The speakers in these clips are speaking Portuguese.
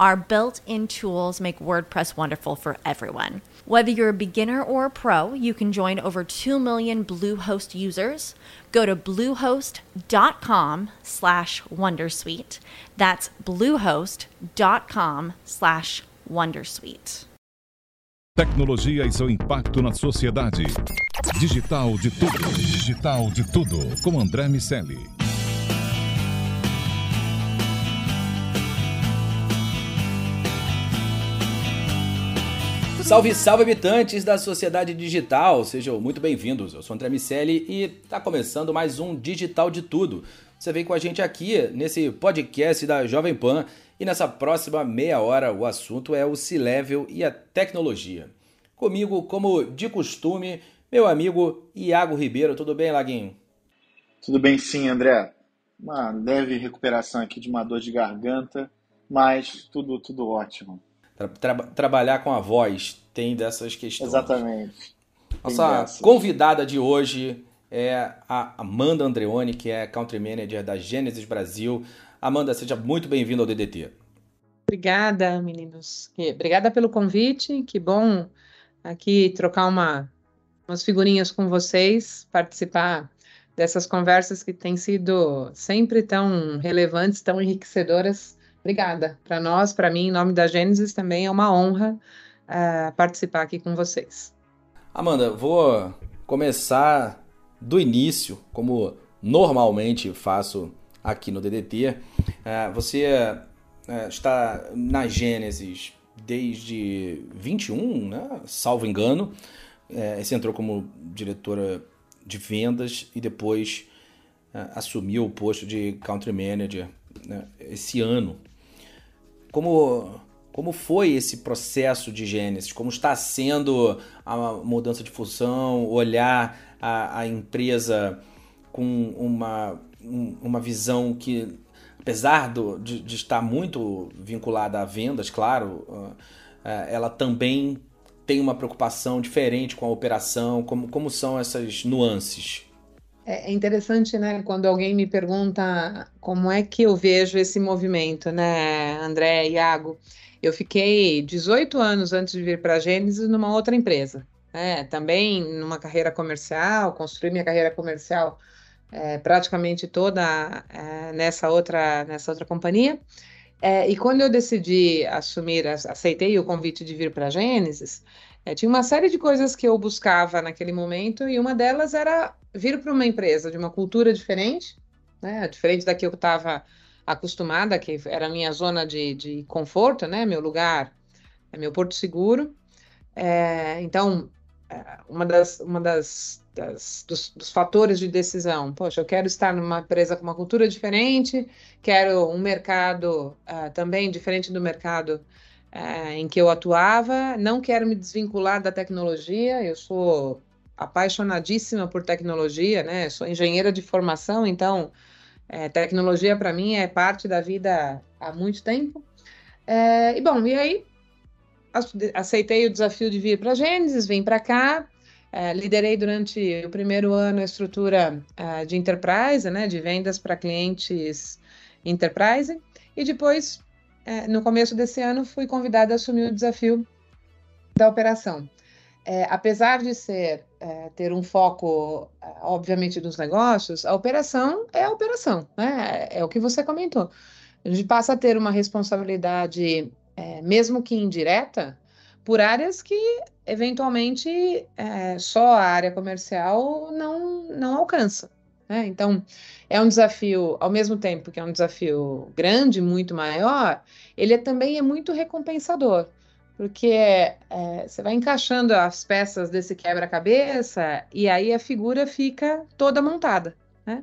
Our built in tools make WordPress wonderful for everyone. Whether you're a beginner or a pro, you can join over 2 million Bluehost users. Go to bluehost.com slash wondersuite. That's bluehost.com slash wondersuite. Tecnologia e seu impacto na sociedade. Digital de tudo. Digital de tudo. Com André Miceli. Salve, salve habitantes da sociedade digital, sejam muito bem-vindos. Eu sou André Miceli e está começando mais um Digital de Tudo. Você vem com a gente aqui nesse podcast da Jovem Pan e nessa próxima meia hora o assunto é o C-Level e a tecnologia. Comigo, como de costume, meu amigo Iago Ribeiro. Tudo bem, Laguinho? Tudo bem sim, André. Uma leve recuperação aqui de uma dor de garganta, mas tudo, tudo ótimo. Tra tra trabalhar com a voz tem dessas questões. Exatamente. Nossa convidada de hoje é a Amanda Andreoni, que é Country Manager da Gênesis Brasil. Amanda, seja muito bem-vinda ao DDT. Obrigada, meninos. Obrigada pelo convite. Que bom aqui trocar uma, umas figurinhas com vocês, participar dessas conversas que têm sido sempre tão relevantes, tão enriquecedoras Obrigada. Para nós, para mim, em nome da Gênesis, também é uma honra uh, participar aqui com vocês. Amanda, vou começar do início, como normalmente faço aqui no DDT. Uh, é, você uh, está na Gênesis desde 21, né? salvo engano. você entrou como diretora de vendas e depois assumiu o posto de country manager né? esse ano. Como, como foi esse processo de Gênesis? Como está sendo a mudança de função, olhar a, a empresa com uma, uma visão que, apesar do, de, de estar muito vinculada a vendas, claro, uh, ela também tem uma preocupação diferente com a operação? Como, como são essas nuances? É, é interessante, né, quando alguém me pergunta como é que eu vejo esse movimento, né, André, Iago. Eu fiquei 18 anos antes de vir para a Gênesis numa outra empresa, né, também numa carreira comercial, construí minha carreira comercial é, praticamente toda é, nessa outra nessa outra companhia. É, e quando eu decidi assumir, aceitei o convite de vir para a Gênesis, é, tinha uma série de coisas que eu buscava naquele momento e uma delas era vir para uma empresa de uma cultura diferente, né, diferente da que eu estava acostumada, que era a minha zona de, de conforto, né, meu lugar, é meu porto seguro. É, então, é, uma das, uma das, das dos, dos, fatores de decisão, poxa, eu quero estar numa empresa com uma cultura diferente, quero um mercado uh, também diferente do mercado é, em que eu atuava. Não quero me desvincular da tecnologia, eu sou apaixonadíssima por tecnologia, né? Sou engenheira de formação, então é, tecnologia para mim é parte da vida há muito tempo. É, e bom, e aí aceitei o desafio de vir para a Gênesis, vim para cá, é, liderei durante o primeiro ano a estrutura é, de enterprise, né, de vendas para clientes enterprise, e depois é, no começo desse ano, fui convidada a assumir o desafio da operação. É, apesar de ser é, ter um foco, é, obviamente, dos negócios, a operação é a operação, né? É o que você comentou. A gente passa a ter uma responsabilidade, é, mesmo que indireta, por áreas que eventualmente é, só a área comercial não, não alcança. Né? Então, é um desafio, ao mesmo tempo que é um desafio grande, muito maior, ele é, também é muito recompensador porque é, você vai encaixando as peças desse quebra-cabeça e aí a figura fica toda montada, né?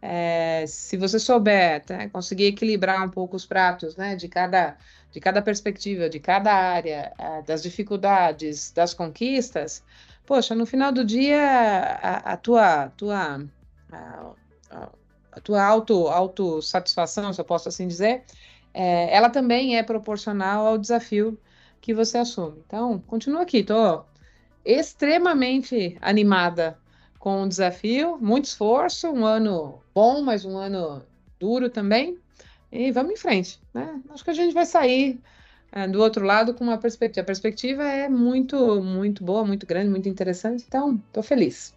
É, se você souber né, conseguir equilibrar um pouco os pratos, né, de cada de cada perspectiva, de cada área, é, das dificuldades, das conquistas, poxa, no final do dia a, a tua tua a, a tua auto autossatisfação, se eu posso assim dizer, é, ela também é proporcional ao desafio que você assume. Então, continua aqui, estou extremamente animada com o desafio, muito esforço, um ano bom, mas um ano duro também. E vamos em frente, né? Acho que a gente vai sair é, do outro lado com uma perspectiva. A perspectiva é muito, muito boa, muito grande, muito interessante. Então, estou feliz.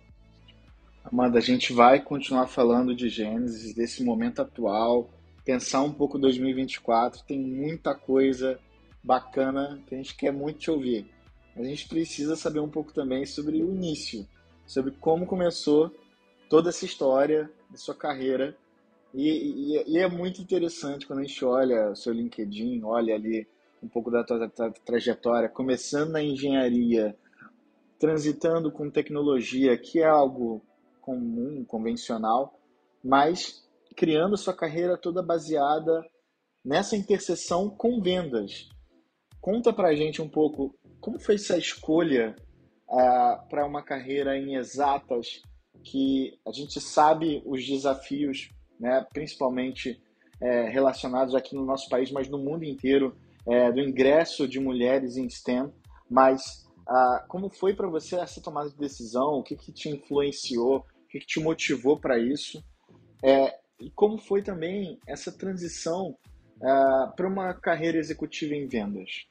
Amanda, a gente vai continuar falando de Gênesis, desse momento atual, pensar um pouco 2024. Tem muita coisa bacana que a gente quer muito te ouvir. A gente precisa saber um pouco também sobre o início, sobre como começou toda essa história de sua carreira. E, e, e é muito interessante quando a gente olha o seu LinkedIn, olha ali um pouco da tua, tua trajetória, começando na engenharia, transitando com tecnologia, que é algo comum, convencional, mas criando sua carreira toda baseada nessa interseção com vendas. Conta pra gente um pouco como foi essa escolha uh, para uma carreira em exatas, que a gente sabe os desafios, né, principalmente é, relacionados aqui no nosso país, mas no mundo inteiro, é, do ingresso de mulheres em STEM. Mas uh, como foi para você essa tomada de decisão? O que, que te influenciou? O que, que te motivou para isso? É, e como foi também essa transição uh, ah, para uma carreira executiva em vendas?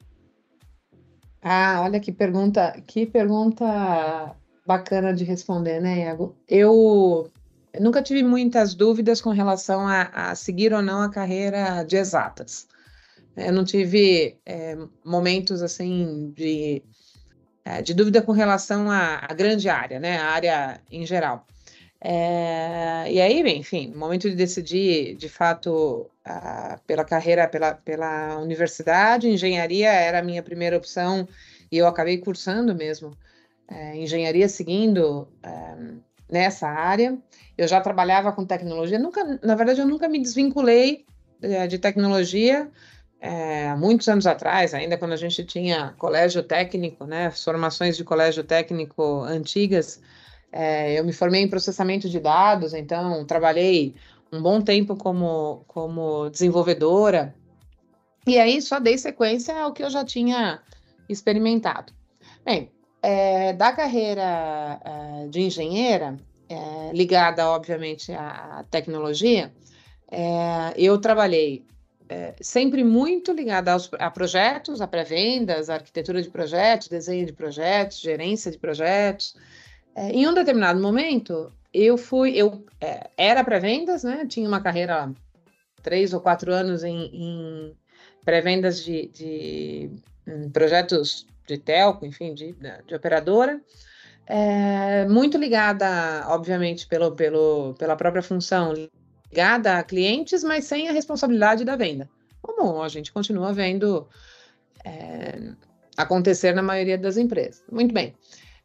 Ah, olha que pergunta, que pergunta bacana de responder, né, Iago? Eu, nunca tive muitas dúvidas com relação a, a, seguir ou não a carreira de exatas. Eu não tive é, momentos assim de, é, de dúvida com relação à, à grande área, né, a área em geral. É, e aí, enfim, momento de decidir, de fato, a, pela carreira, pela, pela universidade, engenharia era a minha primeira opção e eu acabei cursando mesmo é, engenharia seguindo é, nessa área. Eu já trabalhava com tecnologia, nunca, na verdade, eu nunca me desvinculei é, de tecnologia. É, muitos anos atrás, ainda quando a gente tinha colégio técnico, né, formações de colégio técnico antigas, é, eu me formei em processamento de dados, então trabalhei um bom tempo como, como desenvolvedora. E aí só dei sequência ao que eu já tinha experimentado. Bem, é, da carreira é, de engenheira, é, ligada, obviamente, à tecnologia, é, eu trabalhei é, sempre muito ligada aos, a projetos, a pré-vendas, arquitetura de projetos, desenho de projetos, gerência de projetos, é, em um determinado momento, eu fui, eu é, era pré-vendas, né? Tinha uma carreira três ou quatro anos em, em pré-vendas de, de em projetos de telco, enfim, de, de operadora. É, muito ligada, obviamente, pelo, pelo, pela própria função, ligada a clientes, mas sem a responsabilidade da venda. Como a gente continua vendo é, acontecer na maioria das empresas. Muito bem.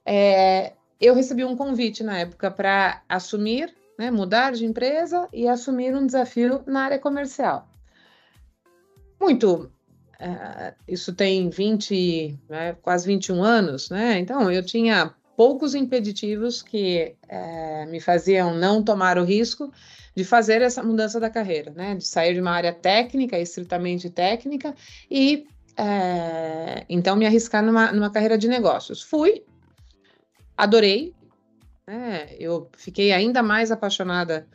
É, eu recebi um convite na época para assumir, né, mudar de empresa e assumir um desafio na área comercial. Muito. Uh, isso tem 20, né, quase 21 anos, né? Então eu tinha poucos impeditivos que uh, me faziam não tomar o risco de fazer essa mudança da carreira, né? De sair de uma área técnica, estritamente técnica, e uh, então me arriscar numa, numa carreira de negócios. Fui, adorei. Né? Eu fiquei ainda mais apaixonada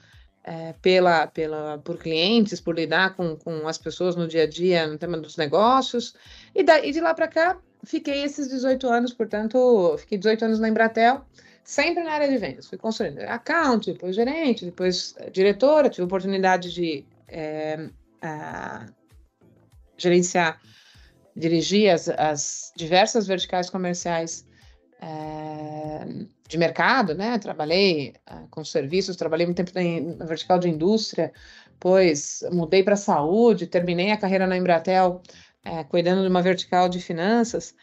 é, pela, pela, por clientes, por lidar com, com as pessoas no dia a dia, no tema dos negócios. E, da, e de lá para cá, fiquei esses 18 anos, portanto, fiquei 18 anos na Embratel, sempre na área de vendas. Fui consultora account, depois gerente, depois eh, diretora, tive oportunidade de é, a, gerenciar, dirigir as, as, diversas verticais comerciais é, de mercado, né? Trabalhei é, com serviços, trabalhei muito tempo na, vertical de indústria, depois mudei para saúde, terminei a carreira na Embratel é, cuidando de uma vertical de finanças.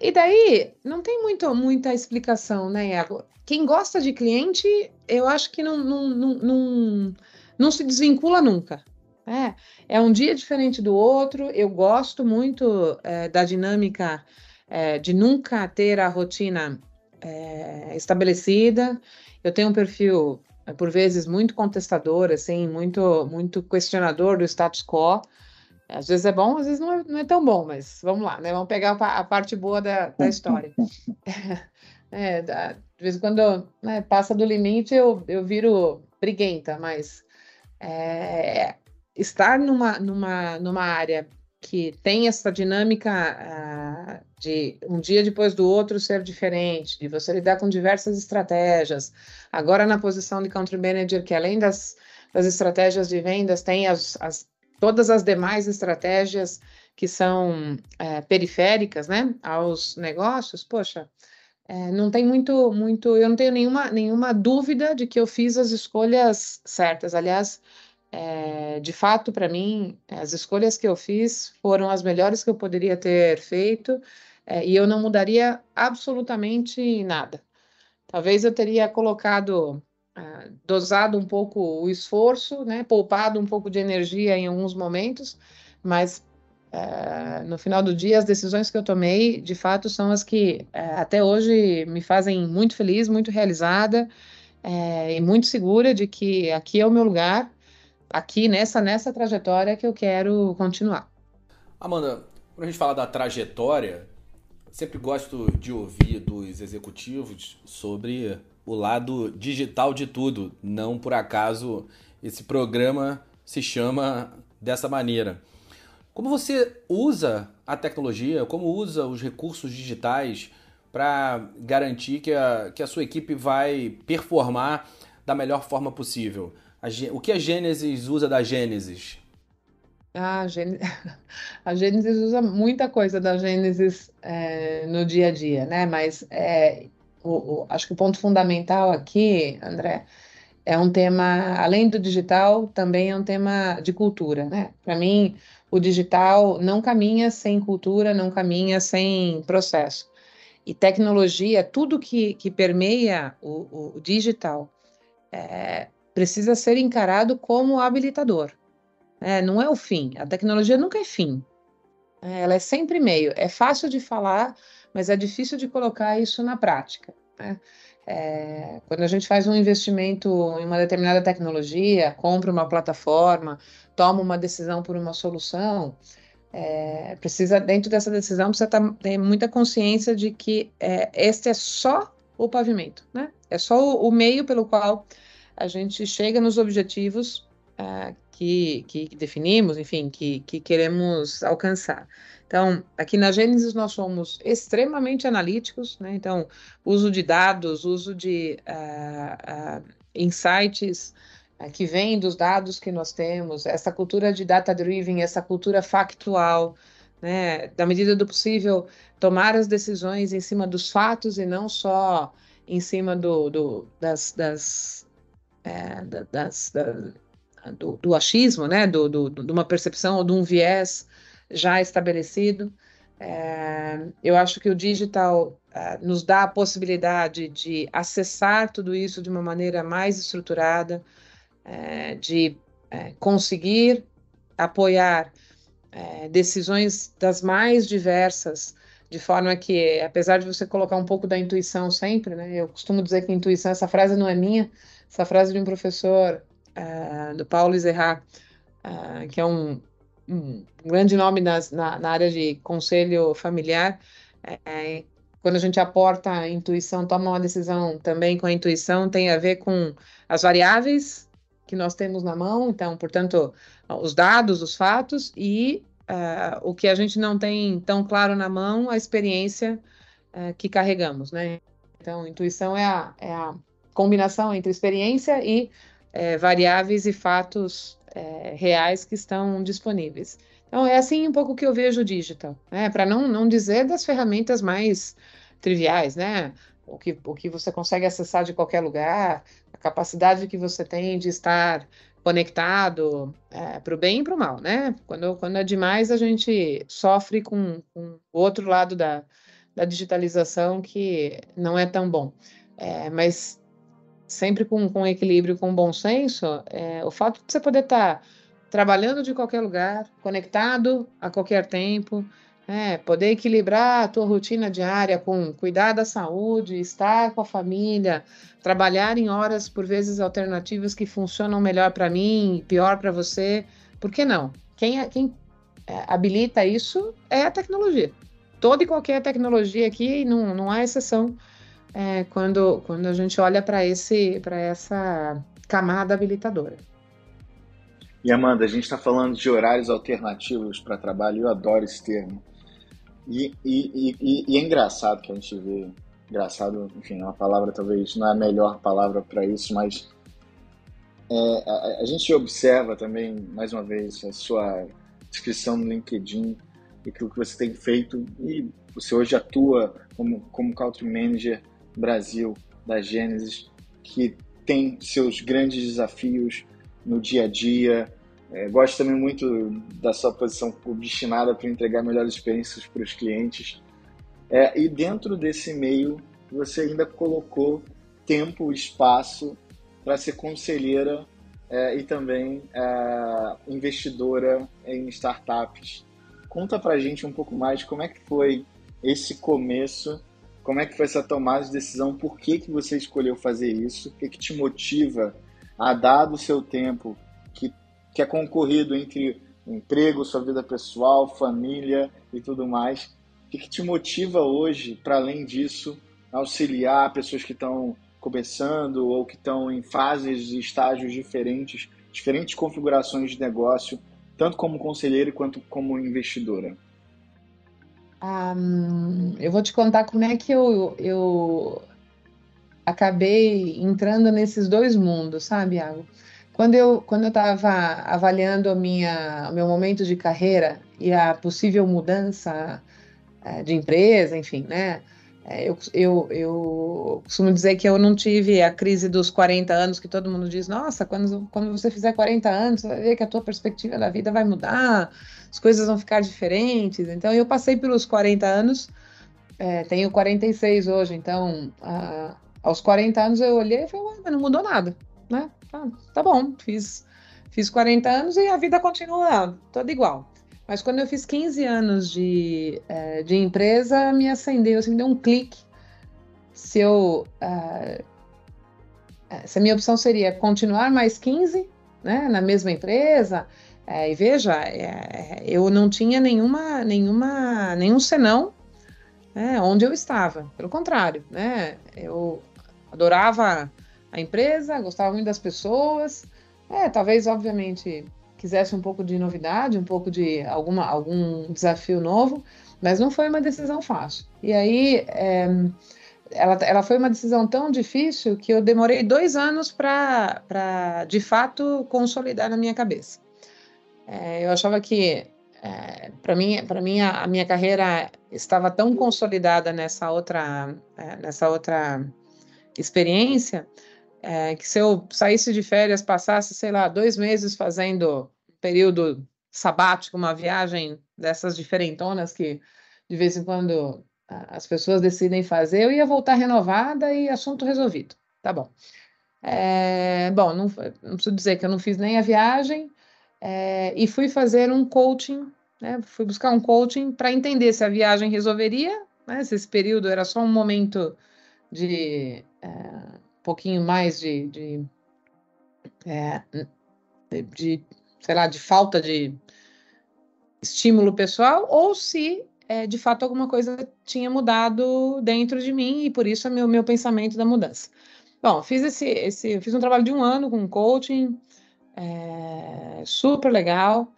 E daí não tem muito, muita explicação, né, Iago? Quem gosta de cliente, eu acho que não, não, não, não, não se desvincula nunca. É, é um dia diferente do outro. Eu gosto muito da dinâmica é, de nunca ter a rotina é, estabelecida. Eu tenho um perfil, é, por vezes, muito contestador, assim, muito, muito questionador do status quo. Às vezes é bom, às vezes não é, não é tão bom, mas vamos lá, né? Vamos pegar a, parte boa da, da história. É, de vez em quando né, passa do limite, eu, eu viro briguenta, mas é, estar numa, numa, numa área que tem essa dinâmica uh, de um dia depois do outro ser diferente, de você lidar com diversas estratégias. Agora, na posição de country manager, que além das, das estratégias de vendas, tem as, as todas as demais estratégias que são é, periféricas né, aos negócios, poxa, é, não tem muito, muito, eu não tenho nenhuma, nenhuma dúvida de que eu fiz as escolhas certas. Aliás, é, de fato, para mim, as escolhas que eu fiz foram as melhores que eu poderia ter feito é, e eu não mudaria absolutamente nada. Talvez eu teria colocado, ah, dosado um pouco o esforço, né, poupado um pouco de energia em alguns momentos, mas é, no final do dia, as decisões que eu tomei, de fato, são as que é, até hoje me fazem muito feliz, muito realizada é, e muito segura de que aqui é o meu lugar aqui nessa, nessa trajetória que eu quero continuar. Amanda, quando a gente fala da trajetória, sempre gosto de ouvir dos executivos sobre o lado digital de tudo. Não por acaso esse programa se chama dessa maneira. Como você usa a tecnologia, como usa os recursos digitais para garantir que a, que a sua equipe vai performar da melhor forma possível? A, o que a Gênesis usa da Gênesis? Ah, a Gênesis usa muita coisa da Gênesis é, no dia a dia, né? Mas é, o, o, acho que o ponto fundamental aqui, André, é um tema, além do digital, também é um tema de cultura, né? Para mim, o digital não caminha sem cultura, não caminha sem processo. E tecnologia, tudo que, que permeia o, o digital, é, precisa ser encarado como habilitador. É, não é o fim. A tecnologia nunca é fim. É, ela é sempre meio. É fácil de falar, mas é difícil de colocar isso na prática. Né? É, quando a gente faz um investimento em uma determinada tecnologia, compra uma plataforma, toma uma decisão por uma solução, é, precisa, dentro dessa decisão, precisa tá, ter muita consciência de que é, este é só o pavimento, né? É só o, o meio pelo qual a gente chega nos objetivos uh, que, que, definimos, enfim, que, que queremos alcançar. Então, aqui na Gênesis nós somos extremamente analíticos, né? Então, uso de dados, uso de uh, uh, insights que vêm dos dados que nós temos, essa cultura de data-driven, essa cultura factual, né? Da medida do possível, tomar as decisões em cima dos fatos e não só em cima do, do das, das é, das, da, do, do, achismo, né, do, do, de uma percepção ou de um viés já estabelecido. É, eu acho que o digital é, nos dá a possibilidade de acessar tudo isso de uma maneira mais estruturada, é, de é, conseguir apoiar é, decisões das mais diversas, de forma que, apesar de você colocar um pouco da intuição sempre, né, eu costumo dizer que intuição, essa frase não é minha, essa frase de um professor, uh, do Paulo Zerrat, uh, que é um, um grande nome nas, na, na, área de conselho familiar, é, quando a gente aporta a intuição, toma uma decisão também com a intuição, tem a ver com as variáveis que nós temos na mão, então, portanto, os dados, os fatos e uh, o que a gente não tem tão claro na mão, a experiência uh, que carregamos, né? Então, intuição é a, é a combinação entre experiência e é, variáveis e fatos é, reais que estão disponíveis. Então, é assim um pouco que eu vejo o digital, né? Para não, não dizer das ferramentas mais triviais, né? O que, o que você consegue acessar de qualquer lugar, a capacidade que você tem de estar conectado é, para o bem e para o mal, né? Quando, quando é demais, a gente sofre com, com o outro lado da, da digitalização que não é tão bom. É, mas sempre com, com equilíbrio, com bom senso, é, o fato de você poder estar tá trabalhando de qualquer lugar, conectado a qualquer tempo, é, poder equilibrar a tua rotina diária com cuidar da saúde, estar com a família, trabalhar em horas por vezes alternativas que funcionam melhor para mim, pior para você, por que não? Quem, quem é, habilita isso é a tecnologia. Toda e qualquer tecnologia aqui não, não há exceção é, quando, quando a gente olha para essa camada habilitadora. E Amanda, a gente está falando de horários alternativos para trabalho, eu adoro esse termo. E, e, e, e, é engraçado que a gente vê, engraçado, enfim, é uma palavra talvez não é a melhor palavra para isso, mas é, a, a, gente observa também, mais uma vez, a sua descrição no LinkedIn e aquilo que você tem feito, e você hoje atua como, como Country Manager Brasil da Gênesis, que tem seus grandes desafios no dia a dia. É, gosto também muito da sua posição obstinada para entregar melhores experiências para os clientes. É, e dentro desse meio, você ainda colocou tempo, espaço para ser conselheira é, e também é, investidora em startups. Conta para gente um pouco mais como é que foi esse começo como é que foi essa tomada de decisão? Por que, que você escolheu fazer isso? O que, que te motiva a dar do seu tempo, que, que é concorrido entre emprego, sua vida pessoal, família e tudo mais? O que, que te motiva hoje, para além disso, auxiliar pessoas que estão começando ou que estão em fases e estágios diferentes, diferentes configurações de negócio, tanto como conselheiro quanto como investidora? Um, eu vou te contar como é que eu, eu acabei entrando nesses dois mundos, sabe, Iago? Quando eu quando eu estava avaliando a minha, o meu momento de carreira e a possível mudança é, de empresa, enfim, né? É, eu, eu, eu costumo dizer que eu não tive a crise dos 40 anos, que todo mundo diz, nossa, quando, quando você fizer 40 anos, você vai ver que a tua perspectiva da vida vai mudar, as coisas vão ficar diferentes. Então, eu passei pelos 40 anos, é, tenho 46 hoje, então, a, aos 40 anos eu olhei e falei, mas não mudou nada, né? Ah, tá bom, fiz, fiz 40 anos e a vida continua toda igual. Mas quando eu fiz 15 anos de, é, de empresa, me acendeu, assim, me deu um clique. Se eu. Uh, se a minha opção seria continuar mais 15, né, na mesma empresa, é, e veja, é, eu não tinha nenhuma, nenhuma, nenhum senão né, onde eu estava. Pelo contrário, né, eu adorava a empresa, gostava muito das pessoas. É, talvez, obviamente, quisesse um pouco de novidade, um pouco de alguma, algum desafio novo, mas não foi uma decisão fácil. E aí, é, ela, ela foi uma decisão tão difícil que eu demorei dois anos para, de fato, consolidar na minha cabeça. É, eu achava que, é, para mim, para mim a, a, minha carreira estava tão consolidada nessa outra, é, nessa outra experiência é, que se eu saísse de férias, passasse, sei lá, dois meses fazendo um período sabático, uma viagem dessas diferentonas que de vez em quando as pessoas decidem fazer, eu ia voltar renovada e assunto resolvido. Tá bom. É, bom, não, não, preciso dizer que eu não fiz nem a viagem é, e fui fazer um coaching, né, fui buscar um coaching para entender se a viagem resolveria, né, se esse período era só um momento de é, pouquinho mais de, de, é, de, sei lá, de falta de estímulo pessoal, ou se é, de fato alguma coisa tinha mudado dentro de mim e por isso é meu, meu pensamento da mudança. Bom, fiz esse, esse fiz um trabalho de um ano com coaching, é, super legal.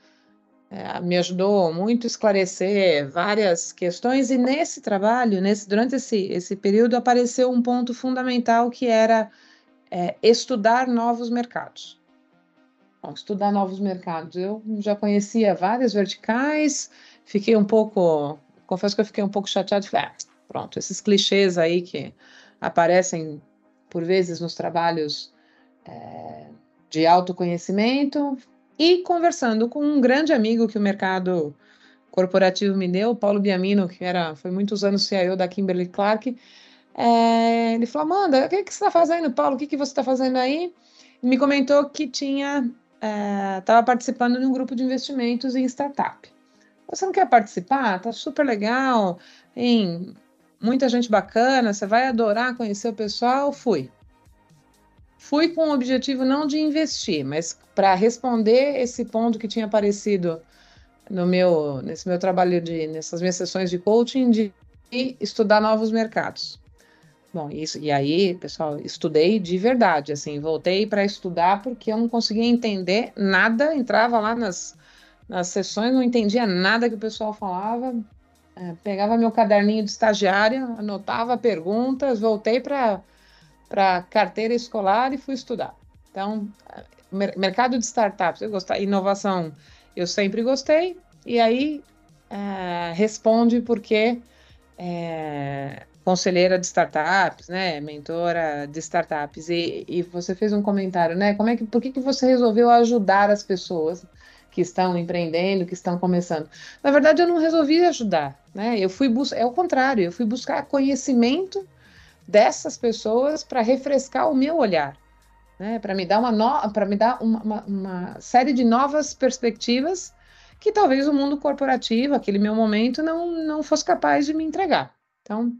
É, me ajudou muito a esclarecer várias questões e nesse trabalho, nesse, durante esse, esse período, apareceu um ponto fundamental que era é, estudar novos mercados. Bom, estudar novos mercados. Eu já conhecia várias verticais, fiquei um pouco, confesso que eu fiquei um pouco chateado, falei, ah, pronto, esses clichês aí que aparecem por vezes nos trabalhos é, de autoconhecimento, e conversando com um grande amigo que o mercado corporativo me deu, Paulo Biamino, que era, foi muitos anos CIO da Kimberly Clark, é, ele falou, Amanda, o que, que você está fazendo, Paulo? O que, que você está fazendo aí? E me comentou que tinha estava é, participando de um grupo de investimentos em startup. Você não quer participar? Tá super legal, tem muita gente bacana, você vai adorar conhecer o pessoal. Fui. Fui com o objetivo não de investir, mas para responder esse ponto que tinha aparecido no meu, nesse meu trabalho de, nessas minhas sessões de coaching, de estudar novos mercados. Bom, isso, e aí, pessoal, estudei de verdade, assim, voltei para estudar porque eu não conseguia entender nada, entrava lá nas, nas sessões, não entendia nada que o pessoal falava, é, pegava meu caderninho de estagiária, anotava perguntas, voltei para para carteira escolar e fui estudar. Então, mercado de startups, eu gostar, inovação, eu sempre gostei. E aí é, responde porque é, conselheira de startups, né, mentora de startups. E, e, você fez um comentário, né? Como é que, por que, que você resolveu ajudar as pessoas que estão empreendendo, que estão começando? Na verdade, eu não resolvi ajudar, né? Eu fui buscar, é o contrário, eu fui buscar conhecimento dessas pessoas para refrescar o meu olhar, né? para me dar, uma, no... me dar uma, uma, uma, série de novas perspectivas que talvez o mundo corporativo, aquele meu momento, não, não fosse capaz de me entregar. Então,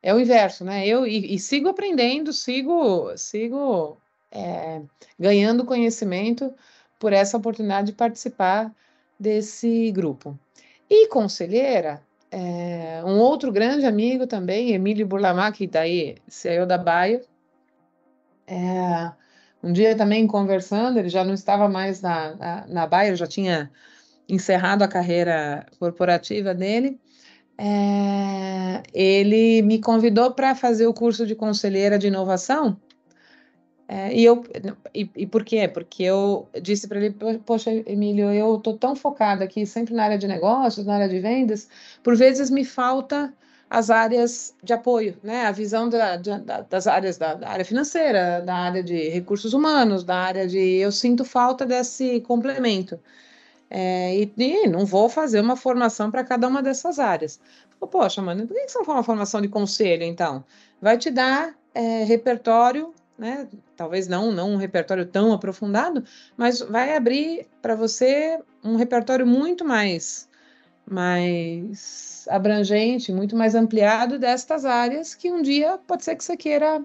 é o inverso, né? Eu e, e sigo aprendendo, sigo, sigo é, ganhando conhecimento por essa oportunidade de participar desse grupo. E conselheira, é, um outro grande amigo também, Emílio Burlamac, que daí saiu da Baia. É, um dia também conversando, ele já não estava mais na, na, na Baia, já tinha encerrado a carreira corporativa dele. É, ele me convidou para fazer o curso de conselheira de inovação é, e eu e, e, por quê? Porque eu disse para ele, poxa, Emílio, eu estou tão focada aqui sempre na área de negócios, na área de vendas, por vezes me falta as áreas de apoio, né? A visão da, da, das áreas da, da, área financeira, da área de recursos humanos, da área de eu sinto falta desse complemento. É, e, e, não vou fazer uma formação para cada uma dessas áreas. Poxa, mano, por que você não faz uma formação de conselho, então? Vai te dar é, repertório né? Talvez não, não um repertório tão aprofundado, mas vai abrir para você um repertório muito mais mais abrangente, muito mais ampliado destas áreas que um dia pode ser que você queira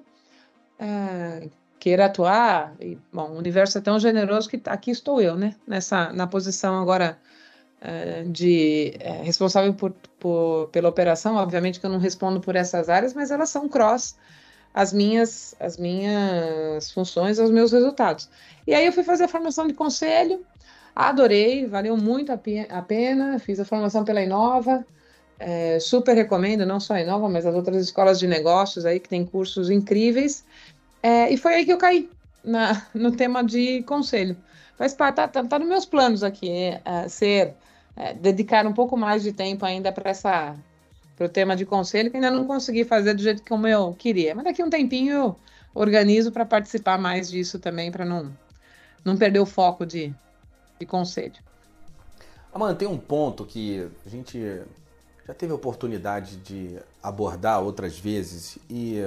é, queira atuar. E, bom, o universo é tão generoso que aqui estou eu, né? Nessa na posição agora é, de é, responsável por, por, pela operação. Obviamente que eu não respondo por essas áreas, mas elas são cross as minhas, as minhas funções, os meus resultados. E aí eu fui fazer a formação de conselho, adorei, valeu muito a, pena, fiz a formação pela Inova, é, super recomendo, não só a Inova, mas as outras escolas de negócios aí que tem cursos incríveis. É, e foi aí que eu caí na, no tema de conselho. Faz parte, tá, tá, tá nos meus planos aqui, é, ser, é, dedicar um pouco mais de tempo ainda para essa para o tema de conselho, que ainda não consegui fazer do jeito como eu queria. Mas daqui a um tempinho eu organizo para participar mais disso também, para não, não perder o foco de, de conselho. Amanda, tem um ponto que a gente já teve oportunidade de abordar outras vezes e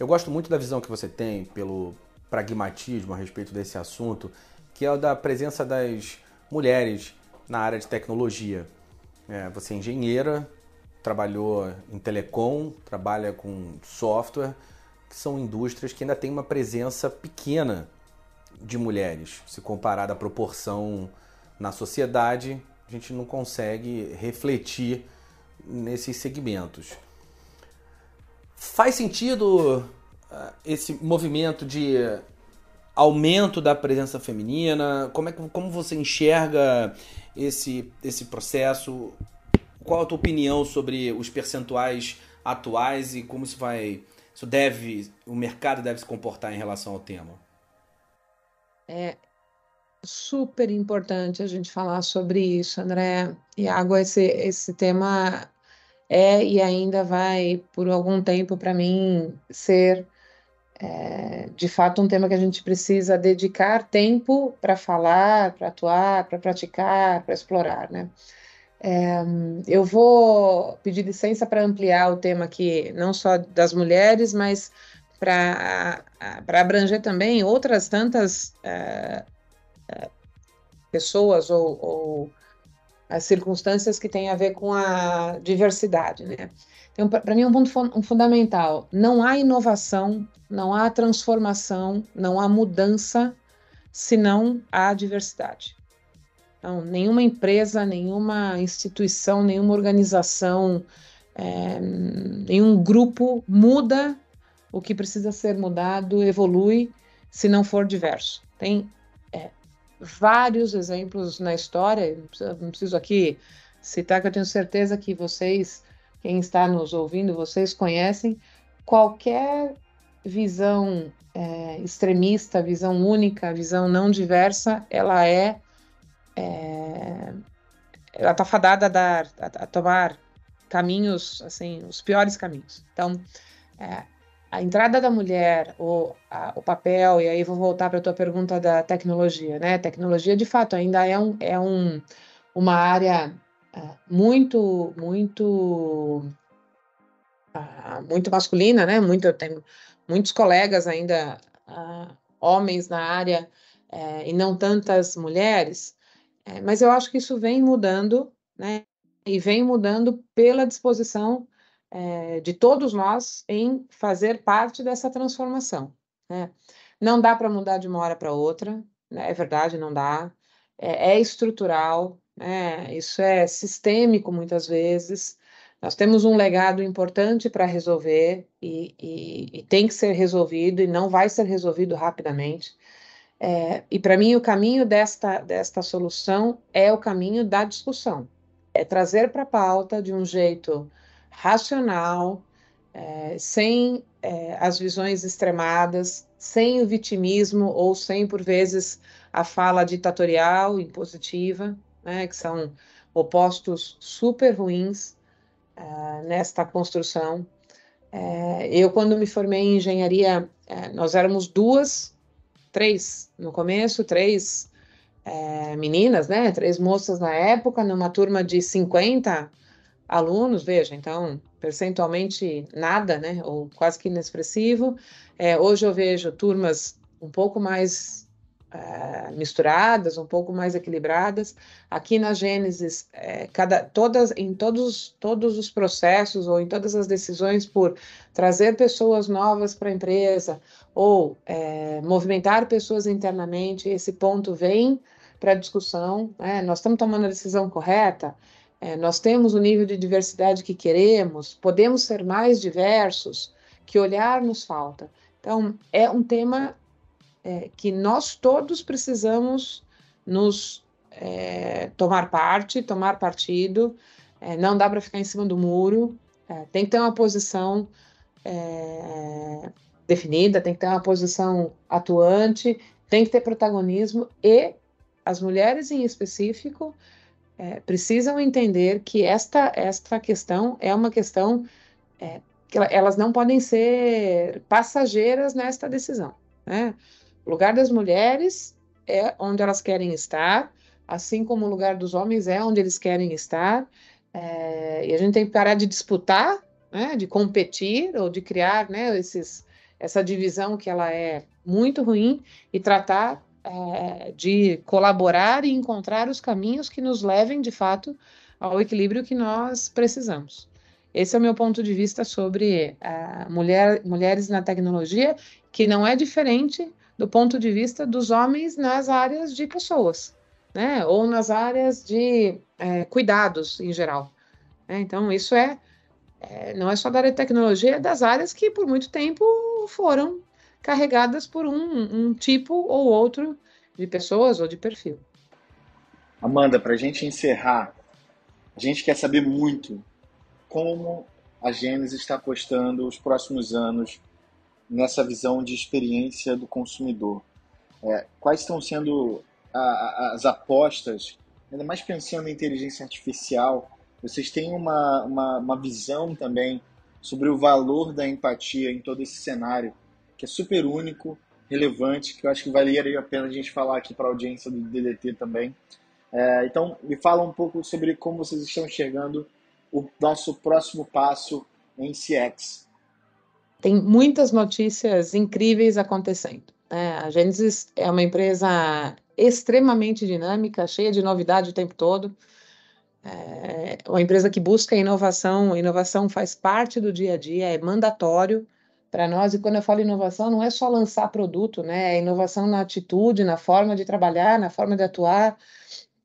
eu gosto muito da visão que você tem pelo pragmatismo a respeito desse assunto, que é o da presença das mulheres na área de tecnologia. É, você é engenheira, trabalhou em telecom, trabalha com software, que são indústrias que ainda têm uma presença pequena de mulheres. Se comparada à proporção na sociedade, a gente não consegue refletir nesses segmentos. Faz sentido uh, esse movimento de aumento da presença feminina? Como, é que, como você enxerga esse, esse processo? Qual a tua opinião sobre os percentuais atuais e como isso vai. Isso deve. O mercado deve se comportar em relação ao tema? É super importante a gente falar sobre isso, André. Iago, esse, esse tema é e ainda vai, por algum tempo, para mim, ser é, de fato um tema que a gente precisa dedicar tempo para falar, para atuar, para praticar, para explorar, né? É, eu vou pedir licença para ampliar o tema aqui, não só das mulheres, mas para abranger também outras tantas é, é, pessoas ou, ou, as circunstâncias que têm a ver com a diversidade, né? Então, para mim, é um ponto fundamental. Não há inovação, não há transformação, não há mudança se não há diversidade. Então, nenhuma empresa, nenhuma instituição, nenhuma organização, é, nenhum grupo muda o que precisa ser mudado, evolui, se não for diverso. Tem é, vários exemplos na história, não preciso, aqui citar, que eu tenho certeza que vocês, quem está nos ouvindo, vocês conhecem, qualquer visão é, extremista, visão única, visão não diversa, ela é é, ela está fadada a, dar, a, a, tomar caminhos, assim, os piores caminhos. Então, é, a entrada da mulher, o, a, o papel, e aí vou voltar para a tua pergunta da tecnologia, né? Tecnologia, de fato, ainda é, um, é um, uma área é, muito, muito, uh, muito masculina, né? Muito, eu tenho muitos colegas ainda, uh, homens na área, uh, e não tantas mulheres, é, mas eu acho que isso vem mudando, né? E vem mudando pela disposição é, de todos nós em fazer parte dessa transformação. Né? Não dá para mudar de uma hora para outra, né? é verdade, não dá. É, é estrutural, né? isso é sistêmico muitas vezes. Nós temos um legado importante para resolver e, e, e, tem que ser resolvido e não vai ser resolvido rapidamente. É, e para mim, o caminho desta, desta solução é o caminho da discussão. É trazer para a pauta de um jeito racional, é, sem é, as visões extremadas, sem o vitimismo ou sem, por vezes, a fala ditatorial, impositiva, né, que são opostos super ruins uh, nesta construção. É, eu, quando me formei em engenharia, é, nós éramos duas três no começo, três é, meninas, né? Três moças na época, numa turma de 50 alunos, veja, então, percentualmente nada, né? Ou quase que inexpressivo. É, hoje eu vejo turmas um pouco mais é, misturadas, um pouco mais equilibradas. Aqui na Gênesis, é, cada, todas, em todos, todos os processos ou em todas as decisões por trazer pessoas novas para a empresa ou é, movimentar pessoas internamente, esse ponto vem para discussão. Né? Nós estamos tomando a decisão correta. Nós temos o nível de diversidade que queremos, podemos ser mais diversos, que olhar nos falta. Então, é um tema é, que nós todos precisamos nos é, tomar parte, tomar partido, é, não dá para ficar em cima do muro, é, tem que ter uma posição é, definida, tem que ter uma posição atuante, tem que ter protagonismo e as mulheres em específico é, precisam entender que esta, esta questão é uma questão que elas não podem ser passageiras nesta decisão. Né? O lugar das mulheres é onde elas querem estar, assim como o lugar dos homens é onde eles querem estar. É, e a gente tem que parar de disputar, né, de competir ou de criar né, esses, essa divisão que ela é muito ruim e tratar é, de colaborar e encontrar os caminhos que nos levem, de fato, ao equilíbrio que nós precisamos. Esse é o meu ponto de vista sobre a mulher, mulheres na tecnologia, que não é diferente do ponto de vista dos homens nas áreas de pessoas, né? Ou nas áreas de é, cuidados em geral. Né? Então, isso é, é, não é só da área de tecnologia, é das áreas que por muito tempo foram carregadas por um, um tipo ou outro de pessoas ou de perfil. Amanda, para a gente encerrar, a gente quer saber muito como a Gênesis está apostando os próximos anos nessa visão de experiência do consumidor. É, quais estão sendo a, a, as apostas, ainda mais pensando em inteligência artificial, vocês têm uma, uma, uma visão também sobre o valor da empatia em todo esse cenário, que é super único, relevante, que eu acho que valeria a pena a gente falar aqui para a audiência do DDT também. É, então, me fala um pouco sobre como vocês estão enxergando o nosso próximo passo em CX. Tem muitas notícias incríveis acontecendo. Né? A Genesis é uma empresa extremamente dinâmica, cheia de novidade o tempo todo. É uma empresa que busca inovação, inovação faz parte do dia a dia, é mandatório para nós. E quando eu falo inovação, não é só lançar produto, né? É inovação na atitude, na forma de trabalhar, na forma de atuar.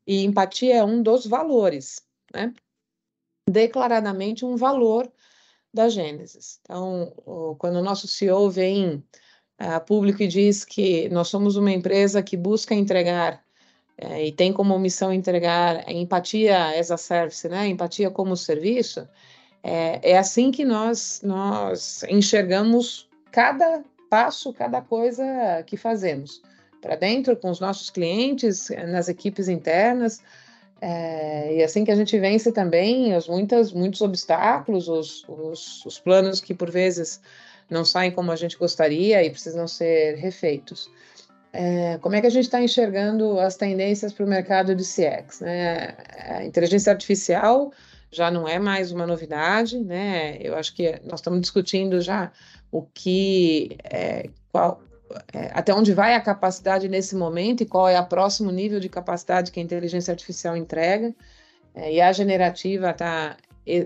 E empatia é um dos valores, né? Declaradamente um valor da Gênesis. Então, quando o nosso CEO vem a público e diz que nós somos uma empresa que busca entregar é, e tem como missão entregar empatia as a service, né? Empatia como serviço. É, é assim que nós nós enxergamos cada passo, cada coisa que fazemos para dentro com os nossos clientes, nas equipes internas. É, e assim que a gente vence também os muitas, muitos obstáculos, os, os, os planos que por vezes não saem como a gente gostaria e precisam ser refeitos. É, como é que a gente está enxergando as tendências para o mercado de CX? Né? A inteligência artificial já não é mais uma novidade, né? Eu acho que nós estamos discutindo já o que, é, qual, é, até onde vai a capacidade nesse momento e qual é o próximo nível de capacidade que a inteligência artificial entrega. É, e a generativa está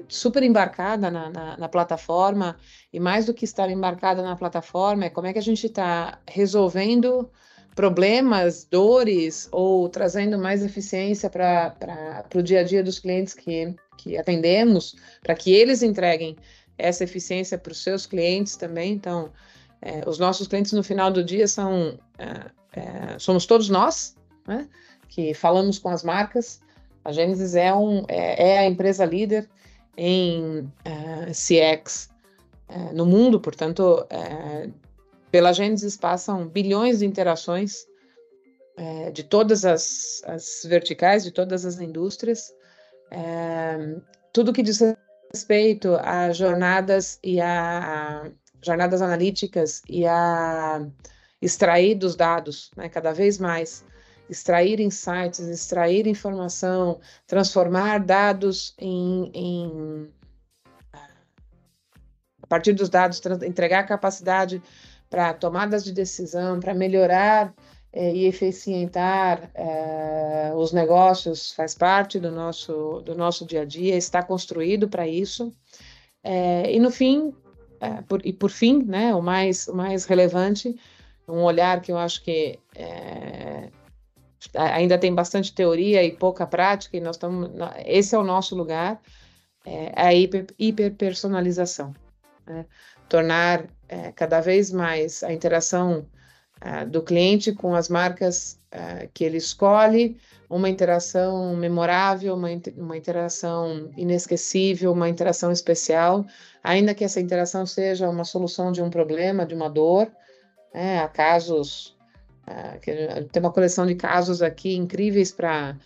super embarcada na, na, na, plataforma, e mais do que estar embarcada na plataforma, é como é que a gente está resolvendo problemas, dores, ou trazendo mais eficiência para o dia a dia dos clientes que, que atendemos, para que eles entreguem essa eficiência para os seus clientes também. Então, é, os nossos clientes no final do dia são é, é, somos todos nós, né, que falamos com as marcas. A Gênesis é, um, é, é a empresa líder em é, CX no mundo, portanto, pela Gênesis passam bilhões de interações de todas as, as, verticais, de todas as indústrias, tudo que diz respeito a jornadas e a jornadas analíticas e a extrair dos dados, né, cada vez mais extrair insights, extrair informação, transformar dados em, em a partir dos dados, entregar capacidade para tomadas de decisão, para melhorar eh, e eficientar eh, os negócios, faz parte do nosso, do nosso dia a dia, está construído para isso. Eh, e no fim, por, e por fim, né, o mais, o mais relevante, um olhar que eu acho que ainda tem bastante teoria e pouca prática, e nós estamos. Esse é o nosso lugar, é a hiper, hiperpersonalização. Né? Tornar é, cada vez mais a interação é, do cliente com as marcas é, que ele escolhe, uma interação memorável, uma, uma interação inesquecível, uma interação especial, ainda que essa interação seja uma solução de um problema, de uma dor. Né? Há casos Uh, tem uma coleção de casos aqui incríveis para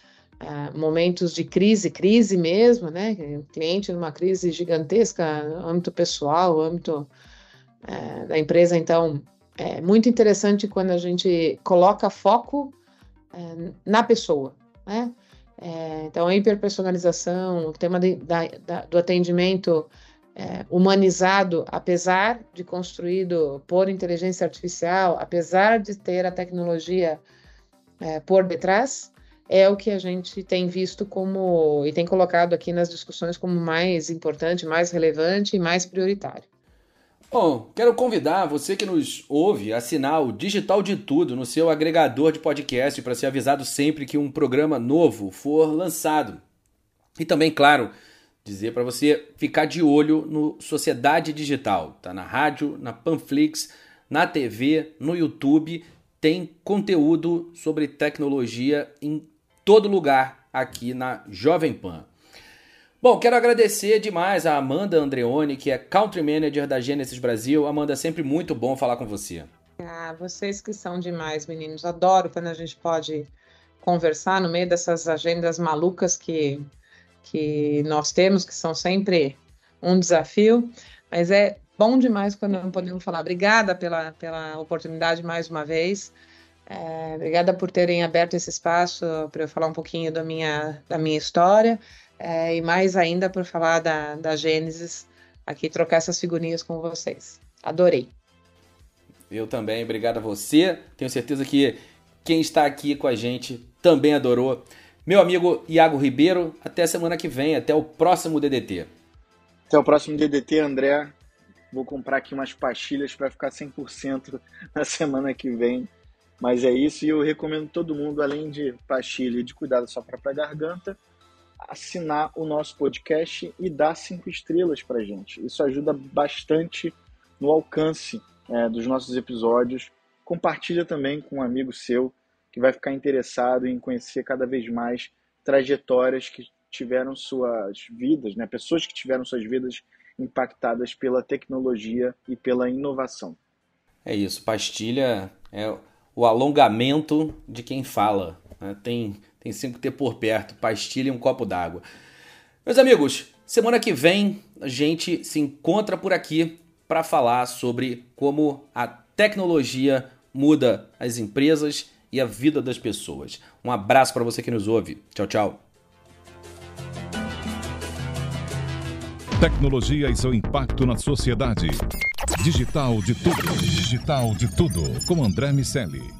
ah, momentos de crise, crise mesmo, né? Cliente numa crise gigantesca, âmbito pessoal, âmbito uh, da empresa. Então, é muito interessante quando a gente coloca foco eh, na pessoa, né? É, então, a hiperpersonalização, o tema de, da, da, do atendimento é, humanizado, apesar de construído por inteligência artificial, apesar de ter a tecnologia é, por detrás, é o que a gente tem visto como e tem colocado aqui nas discussões como mais importante, mais relevante e mais prioritário. Bom, quero convidar você que nos ouve a assinar o Digital de Tudo no seu agregador de podcast para ser avisado sempre que um programa novo for lançado. E também, claro, dizer para você ficar de olho no Sociedade Digital. Tá na rádio, na Panflix, na TV, no YouTube. Tem conteúdo sobre tecnologia em todo lugar aqui na Jovem Pan. Bom, quero agradecer demais a Amanda Andreoni, que é Country Manager da Genesis Brasil. Amanda, sempre muito bom falar com você. Ah, vocês que são demais, meninos. Adoro quando a gente pode conversar no meio dessas agendas malucas que, que nós temos, que são sempre um desafio. Mas é bom demais quando podemos falar. Obrigada pela, pela oportunidade mais uma vez. É, obrigada por terem aberto esse espaço para eu falar um pouquinho da minha, da minha história é, e mais ainda por falar da, da Gênesis, aqui trocar essas figurinhas com vocês. Adorei. Eu também, obrigado a você. Tenho certeza que quem está aqui com a gente também adorou. Meu amigo Iago Ribeiro, até semana que vem, até o próximo DDT. Até o próximo DDT, André. Vou comprar aqui umas pastilhas para ficar 100% na semana que vem. Mas é isso, e eu recomendo todo mundo, além de pastilha e de cuidar da sua própria garganta, assinar o nosso podcast e dar cinco estrelas para gente. Isso ajuda bastante no alcance é, dos nossos episódios. Compartilha também com um amigo seu que vai ficar interessado em conhecer cada vez mais trajetórias que tiveram suas vidas, né? pessoas que tiveram suas vidas impactadas pela tecnologia e pela inovação. É isso, pastilha é o alongamento de quem fala. Né? Tem tem 5T por perto, pastilha e um copo d'água. Meus amigos, semana que vem a gente se encontra por aqui para falar sobre como a tecnologia muda as empresas e a vida das pessoas. Um abraço para você que nos ouve. Tchau, tchau. Tecnologia e seu impacto na sociedade. Digital de tudo. Digital de tudo. Com André Miscelli.